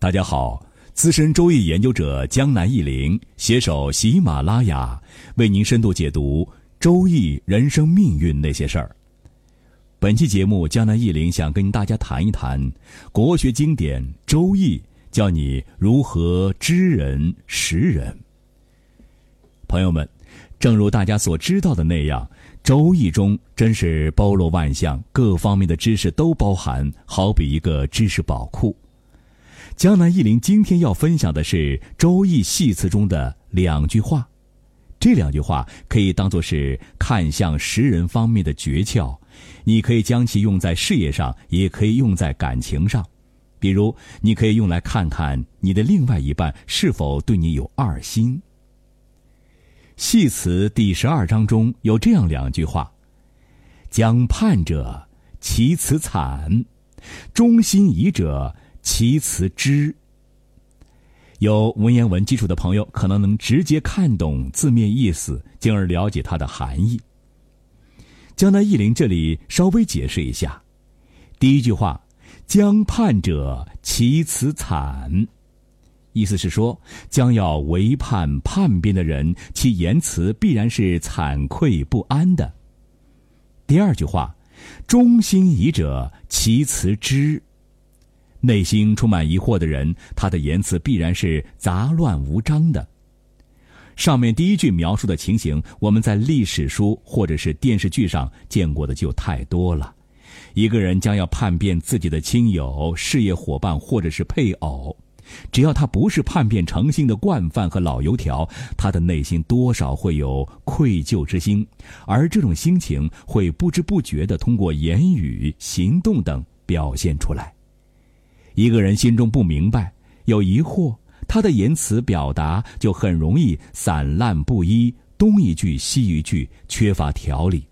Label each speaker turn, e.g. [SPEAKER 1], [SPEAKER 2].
[SPEAKER 1] 大家好，资深周易研究者江南忆林携手喜马拉雅，为您深度解读周易人生命运那些事儿。本期节目，江南忆林想跟大家谈一谈国学经典《周易》，教你如何知人识人。朋友们，正如大家所知道的那样，《周易》中真是包罗万象，各方面的知识都包含，好比一个知识宝库。江南忆林今天要分享的是《周易系辞》中的两句话，这两句话可以当做是看相识人方面的诀窍，你可以将其用在事业上，也可以用在感情上。比如，你可以用来看看你的另外一半是否对你有二心。系辞第十二章中有这样两句话：“将叛者，其辞惨；忠心疑者。”其辞之。有文言文基础的朋友可能能直接看懂字面意思，进而了解它的含义。江南忆林这里稍微解释一下：第一句话“将叛者，其辞惨”，意思是说将要为叛叛变的人，其言辞必然是惭愧不安的。第二句话“忠心疑者，其辞知”。内心充满疑惑的人，他的言辞必然是杂乱无章的。上面第一句描述的情形，我们在历史书或者是电视剧上见过的就太多了。一个人将要叛变自己的亲友、事业伙伴或者是配偶，只要他不是叛变成性的惯犯和老油条，他的内心多少会有愧疚之心，而这种心情会不知不觉地通过言语、行动等表现出来。一个人心中不明白、有疑惑，他的言辞表达就很容易散乱不一，东一句西一句，缺乏条理。